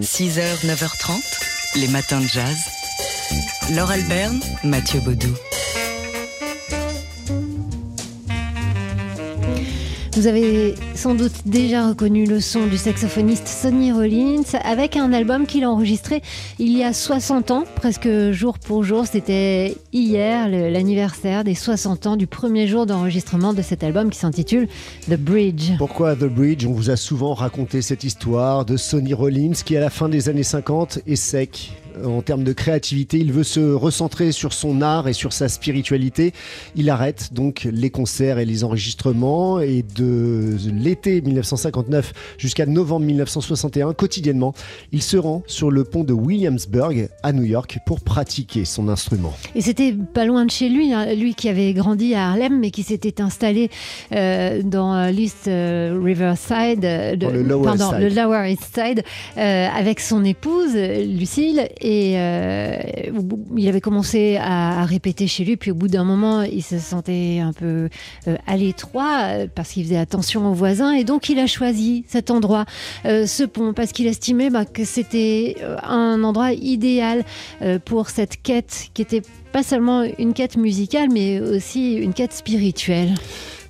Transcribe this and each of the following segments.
6h, 9h30, les matins de jazz. Laure Alberne, Mathieu Baudou. Vous avez sans doute déjà reconnu le son du saxophoniste Sonny Rollins avec un album qu'il a enregistré il y a 60 ans, presque jour pour jour. C'était hier l'anniversaire des 60 ans du premier jour d'enregistrement de cet album qui s'intitule The Bridge. Pourquoi The Bridge? On vous a souvent raconté cette histoire de Sonny Rollins qui à la fin des années 50 est sec, en termes de créativité. Il veut se recentrer sur son art et sur sa spiritualité. Il arrête donc les concerts et les enregistrements et de l'été 1959 jusqu'à novembre 1961, quotidiennement, il se rend sur le pont de Williamsburg à New York pour pratiquer son instrument. Et c'était pas loin de chez lui, hein. lui qui avait grandi à Harlem mais qui s'était installé euh, dans l'East euh, Riverside, euh, le Lower pardon, Side. le Lower East Side, avec son épouse Lucille et euh, il avait commencé à, répéter chez lui. Puis au bout d'un moment, il se sentait un peu euh, à l'étroit euh, parce qu'il faisait attention aux voisins. Et donc, il a choisi cet endroit, ce pont, parce qu'il estimait bah, que c'était un endroit idéal pour cette quête qui était pas seulement une quête musicale, mais aussi une quête spirituelle.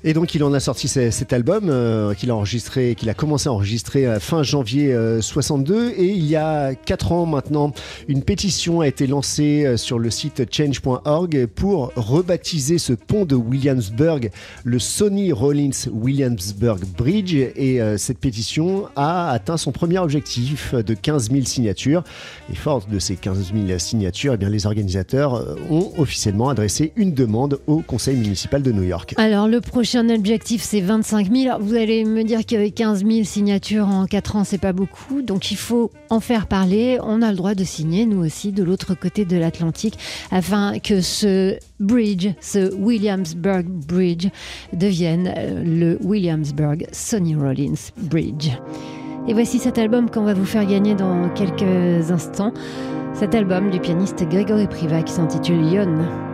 Et donc il en a sorti cet album euh, qu'il a enregistré, qu'il a commencé à enregistrer euh, fin janvier euh, 62 et il y a 4 ans maintenant, une pétition a été lancée euh, sur le site change.org pour rebaptiser ce pont de Williamsburg le Sonny Rollins Williamsburg Bridge. Et cette pétition a atteint son premier objectif de 15 000 signatures. Et fort de ces 15 000 signatures, eh bien, les organisateurs ont officiellement adressé une demande au conseil municipal de New York. Alors le prochain prochain objectif, c'est 25 000. Vous allez me dire qu'avec 15 000 signatures en 4 ans, c'est pas beaucoup. Donc il faut en faire parler. On a le droit de signer, nous aussi, de l'autre côté de l'Atlantique, afin que ce bridge, ce Williamsburg Bridge, devienne le Williamsburg Sonny Rollins Bridge. Et voici cet album qu'on va vous faire gagner dans quelques instants. Cet album du pianiste Grégory Priva qui s'intitule Yon.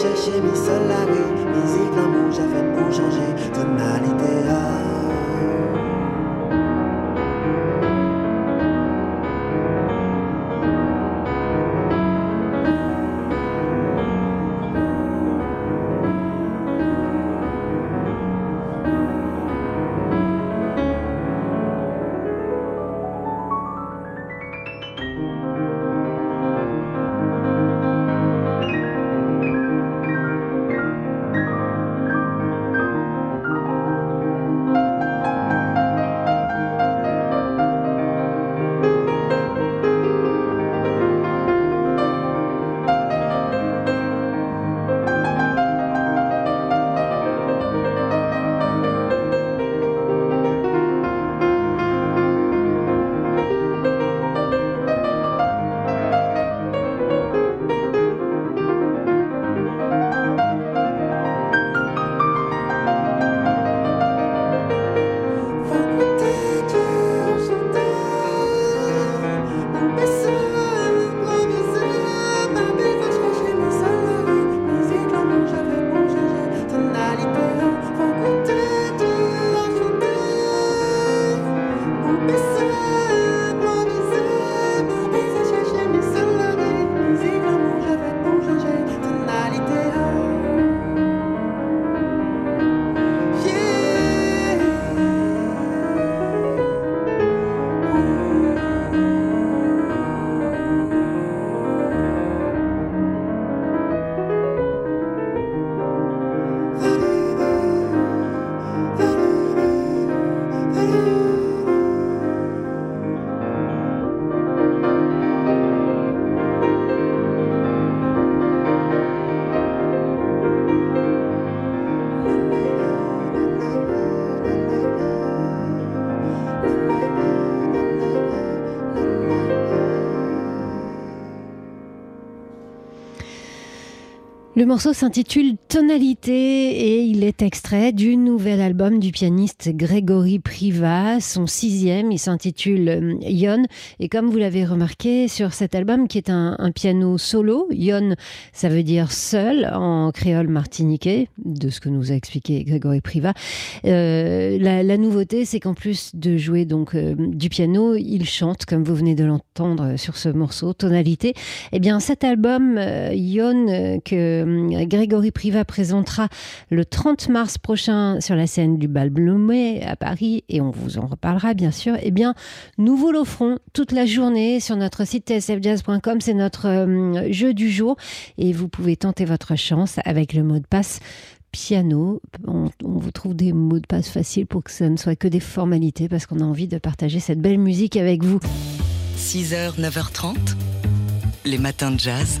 chercher mes salariés, mes îles flammes rouges, à faire pour changer tonalité. Le morceau s'intitule Tonalité et il est extrait du nouvel album du pianiste Grégory Priva, son sixième. Il s'intitule euh, Yon. Et comme vous l'avez remarqué sur cet album, qui est un, piano solo, Yon, ça veut dire seul en créole martiniquais, de ce que nous a expliqué Grégory Priva. Euh, la, nouveauté, c'est qu'en plus de jouer donc euh, du piano, il chante, comme vous venez de l'entendre sur ce morceau, Tonalité. Eh bien, cet album, Yon, que euh, Grégory Priva présentera le 30 mars prochain sur la scène du Bal Blomet à Paris, et on vous en reparlera bien sûr, eh bien, nous vous l'offrons toute la journée sur notre site tsfjazz.com. C'est notre euh, jeu du jour, et vous pouvez tenter votre chance avec le mot de passe piano. On, on, vous trouve des mots de passe faciles pour que ça ne soit que des formalités parce qu'on a envie de partager cette belle musique avec vous. 6h, 9h30, les matins de jazz.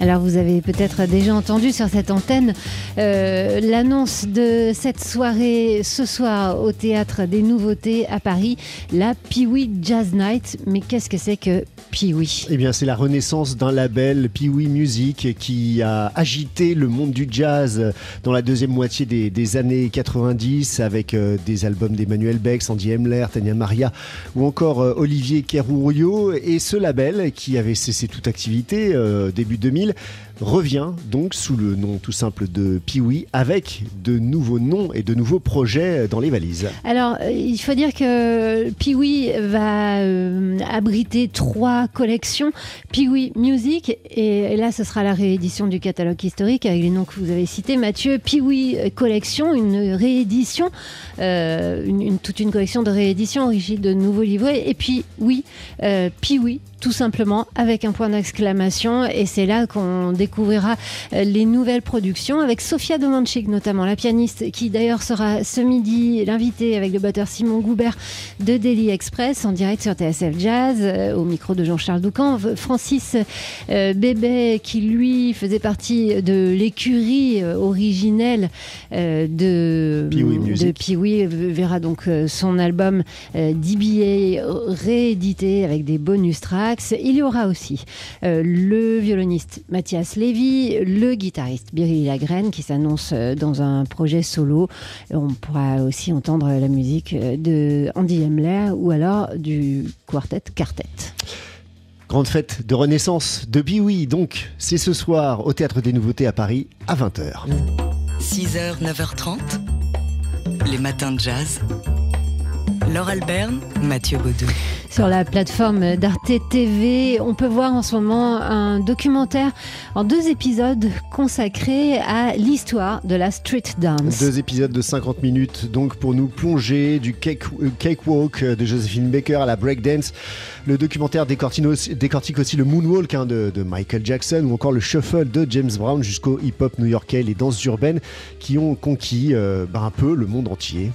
Alors vous avez peut-être déjà entendu sur cette antenne euh, l'annonce de cette soirée ce soir au théâtre des nouveautés à Paris, la Piwi Jazz Night. Mais qu'est-ce que c'est que Piwi Eh bien c'est la renaissance d'un label Piwi Music qui a agité le monde du jazz dans la deuxième moitié des, années 90 avec euh, des albums d'Emmanuel Beck, Sandy Emler, Tania Maria ou encore euh, Olivier Kerourio et ce label qui avait cessé toute activité début 2000 revient donc sous le nom tout simple de Piwi avec de nouveaux noms et de nouveaux projets dans les valises. Alors, euh, il faut dire que Piwi va euh, abriter trois collections. Piwi Music, et, là, ce sera la réédition du catalogue historique avec les noms que vous avez cités. Mathieu, Piwi Collection, une réédition, euh, toute une collection de rééditions origine de nouveaux livrets. Et puis, oui, Piwi tout simplement avec un point d'exclamation. Et c'est là qu'on découvrira euh, les nouvelles productions avec Sofia Domanchik notamment, la pianiste qui d'ailleurs sera ce midi l'invitée avec le batteur Simon Goubert de Daily Express en direct sur TSF Jazz euh, au micro de Jean-Charles Doucan. Francis euh, Bébé qui lui faisait partie de l'écurie originelle de Piwi verra donc son album DBA réédité avec des bonus tracks il y aura aussi euh, le violoniste Mathias Lévy, le guitariste Birili Lagrène qui s'annonce euh, dans un projet solo. On pourra aussi entendre la musique euh, de Andy Hemler ou alors du quartet Quartet. Grande fête de renaissance de Biwi, donc c'est ce soir au Théâtre des Nouveautés à Paris à 20h. 6h, 9h30, les matins de jazz. Laure Alberne, Mathieu Baudou. Sur la plateforme d'Arte TV, on peut voir en ce moment un documentaire en deux épisodes consacrés à l'histoire de la street dance. Deux épisodes de 50 minutes donc pour nous plonger du cake, euh, cakewalk de Josephine Baker à la breakdance. Le documentaire décortique aussi le moonwalk hein, de, Michael Jackson ou encore le shuffle de James Brown jusqu'au hip-hop new-yorkais, les danses urbaines qui ont conquis euh, bah, un peu le monde entier.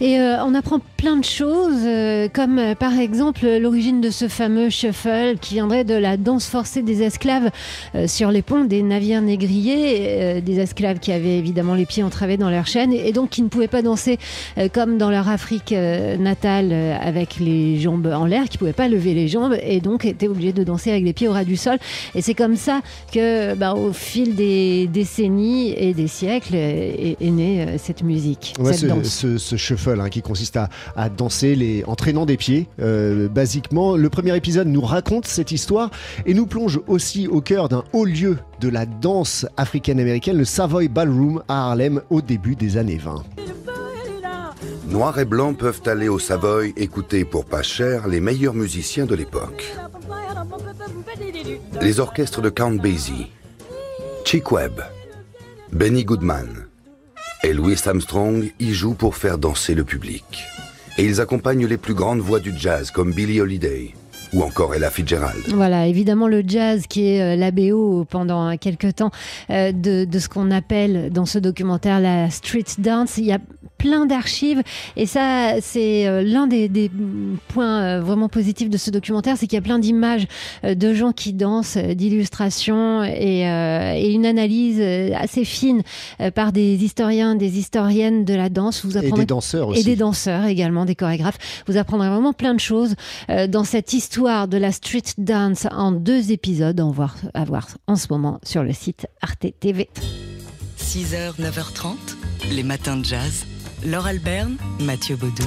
Et euh, on apprend plein de choses, comme par exemple l'origine de ce fameux shuffle qui viendrait de la danse forcée des esclaves euh, sur les ponts des navires négriers, euh, des esclaves qui avaient évidemment les pieds entravés dans leur chaîne et donc qui ne pouvaient pas danser euh, comme dans leur Afrique natale avec les jambes en l'air, qui ne pouvaient pas lever les jambes et donc étaient obligés de danser avec les pieds au ras du sol. Et c'est comme ça que, bah, au fil des décennies et des siècles, est, née cette musique. ce, shuffle hein, qui consiste à, danser les, en traînant des pieds basiquement. Le premier épisode nous raconte cette histoire et nous plonge aussi au cœur d'un haut lieu de la danse africaine-américaine, le Savoy Ballroom à Harlem au début des années 20. Noirs et blancs peuvent aller au Savoy écouter pour pas cher les meilleurs musiciens de l'époque. Les orchestres de Count Basie, Chick Webb, Benny Goodman et Louis Armstrong y jouent pour faire danser le public et ils accompagnent les plus grandes voix du jazz comme Billie Holiday ou encore Ella Fitzgerald. Voilà, évidemment le jazz qui est euh, la BO pendant quelques temps euh, de, ce qu'on appelle dans ce documentaire la street dance. Plein d'archives. Et ça, c'est euh, l'un des, des points euh, vraiment positifs de ce documentaire, c'est qu'il y a plein d'images euh, de gens qui dansent, d'illustrations et, euh, et une analyse assez fine par des historiens, des historiennes de la danse. Vous Et des danseurs aussi. et des danseurs également, des chorégraphes. Vous apprendrez vraiment plein de choses dans cette histoire de la street dance en deux épisodes à voir, à voir en ce moment sur le site Arte TV. 6h, 9h30, les matins de jazz. Laure Alberne, Mathieu Baudou.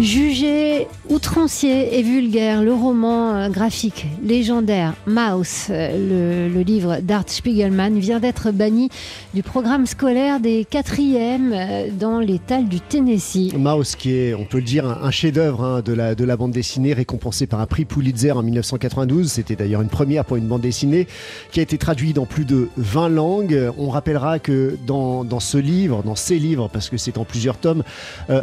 Jugé outrancier et vulgaire, le roman euh, graphique légendaire Mouse, euh, le, le livre d'Art Spiegelman, vient d'être banni du programme scolaire des quatrièmes euh, dans l'étal du Tennessee. Mouse, qui est, on peut le dire, un, un chef-d'œuvre hein, de, la, de la bande dessinée, récompensé par un prix Pulitzer en 1992. C'était d'ailleurs une première pour une bande dessinée qui a été traduite dans plus de 20 langues. On rappellera que dans, dans ce livre, dans ces livres, parce que c'est en plusieurs tomes, euh,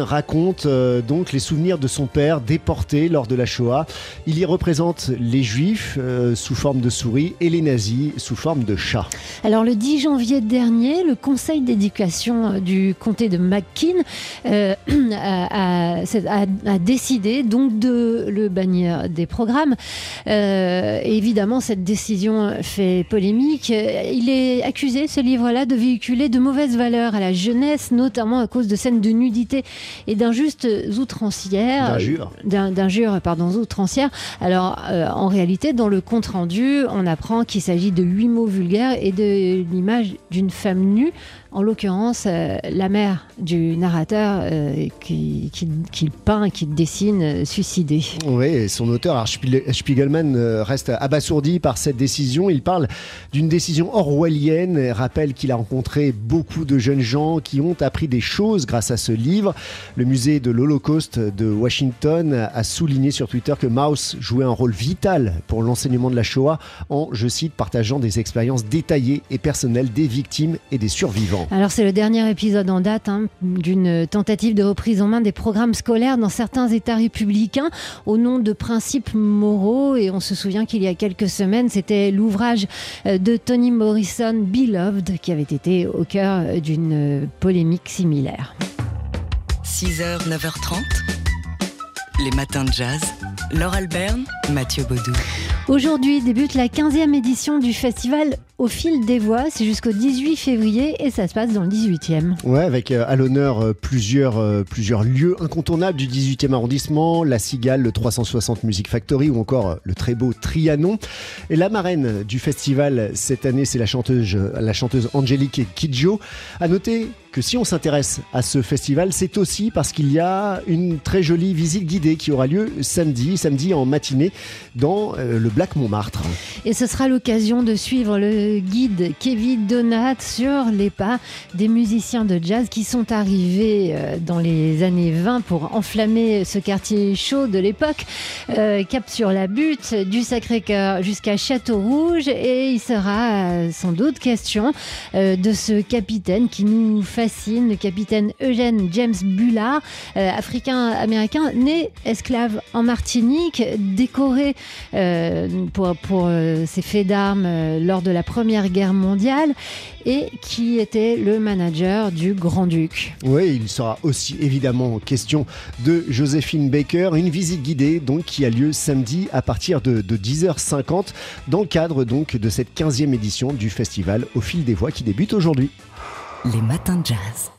raconte euh, donc les souvenirs de son père déporté lors de la Shoah. Il y représente les juifs euh, sous forme de souris et les nazis sous forme de chats. Alors le 10 janvier dernier, le conseil d'éducation euh, du comté de McKean a, décidé donc de le bannir des programmes. Évidemment, cette décision fait polémique. Il est accusé, ce livre-là, de véhiculer de mauvaises valeurs à la jeunesse, à cause de scènes de nudité et d'injustes outrancières. D'injures pardon, outrancières. Alors, euh, en réalité, dans le compte-rendu, on apprend qu'il s'agit de huit mots vulgaires et de l'image d'une femme nue, en l'occurrence euh, la mère du narrateur euh, qui, qui, peint, qui dessine, euh, suicidée. Oui, son auteur, Art Spiegelman, euh, reste abasourdi par cette décision. Il parle d'une décision orwellienne et rappelle qu'il a rencontré beaucoup de jeunes gens qui ont appris des choses grâce à ce livre. Le musée de l'Holocauste de Washington a souligné sur Twitter que Maus jouait un rôle vital pour l'enseignement de la Shoah en, je cite, partageant des expériences détaillées et personnelles des victimes et des survivants. Alors c'est le dernier épisode en date hein, d'une tentative de reprise en main des programmes scolaires dans certains États républicains au nom de principes moraux. Et on se souvient qu'il y a quelques semaines, c'était l'ouvrage euh, de Toni Morrison, Beloved, qui avait été au cœur euh, d'une euh, polémique similaire. 6h, 9h30, les matins de jazz. Laure Alberne, Mathieu Baudou. Aujourd'hui débute la 15e édition du festival Au fil des voix. C'est jusqu'au 18 février et ça se passe dans le 18e. Ouais, avec euh, à l'honneur euh, plusieurs, euh, plusieurs lieux incontournables du 18e arrondissement, la Cigale, le 360 Music Factory ou encore le très beau Trianon. Et la marraine du festival cette année, c'est la chanteuse, la chanteuse Angélique Kidjo. À noter que si on s'intéresse à ce festival, c'est aussi parce qu'il y a une très jolie visite guidée qui aura lieu samedi, samedi en matinée dans le Black Montmartre. Et ce sera l'occasion de suivre le guide Kevin Donat sur les pas des musiciens de jazz qui sont arrivés euh, dans les années 20 pour enflammer ce quartier chaud de l'époque. Euh, cap sur la butte, du Sacré-Cœur jusqu'à Château-Rouge. Et il sera euh, sans doute question euh, de ce capitaine qui nous fascine, le capitaine Eugène James Bullard, africain-américain, né esclave en Martinique, décoré pour, pour ses faits d'armes lors de la Première Guerre mondiale et qui était le manager du Grand-Duc. Oui, il sera aussi évidemment question de Joséphine Baker, une visite guidée donc qui a lieu samedi à partir de, de 10h50 dans le cadre donc de cette 15e édition du festival Au fil des voix qui débute aujourd'hui. Les matins de jazz.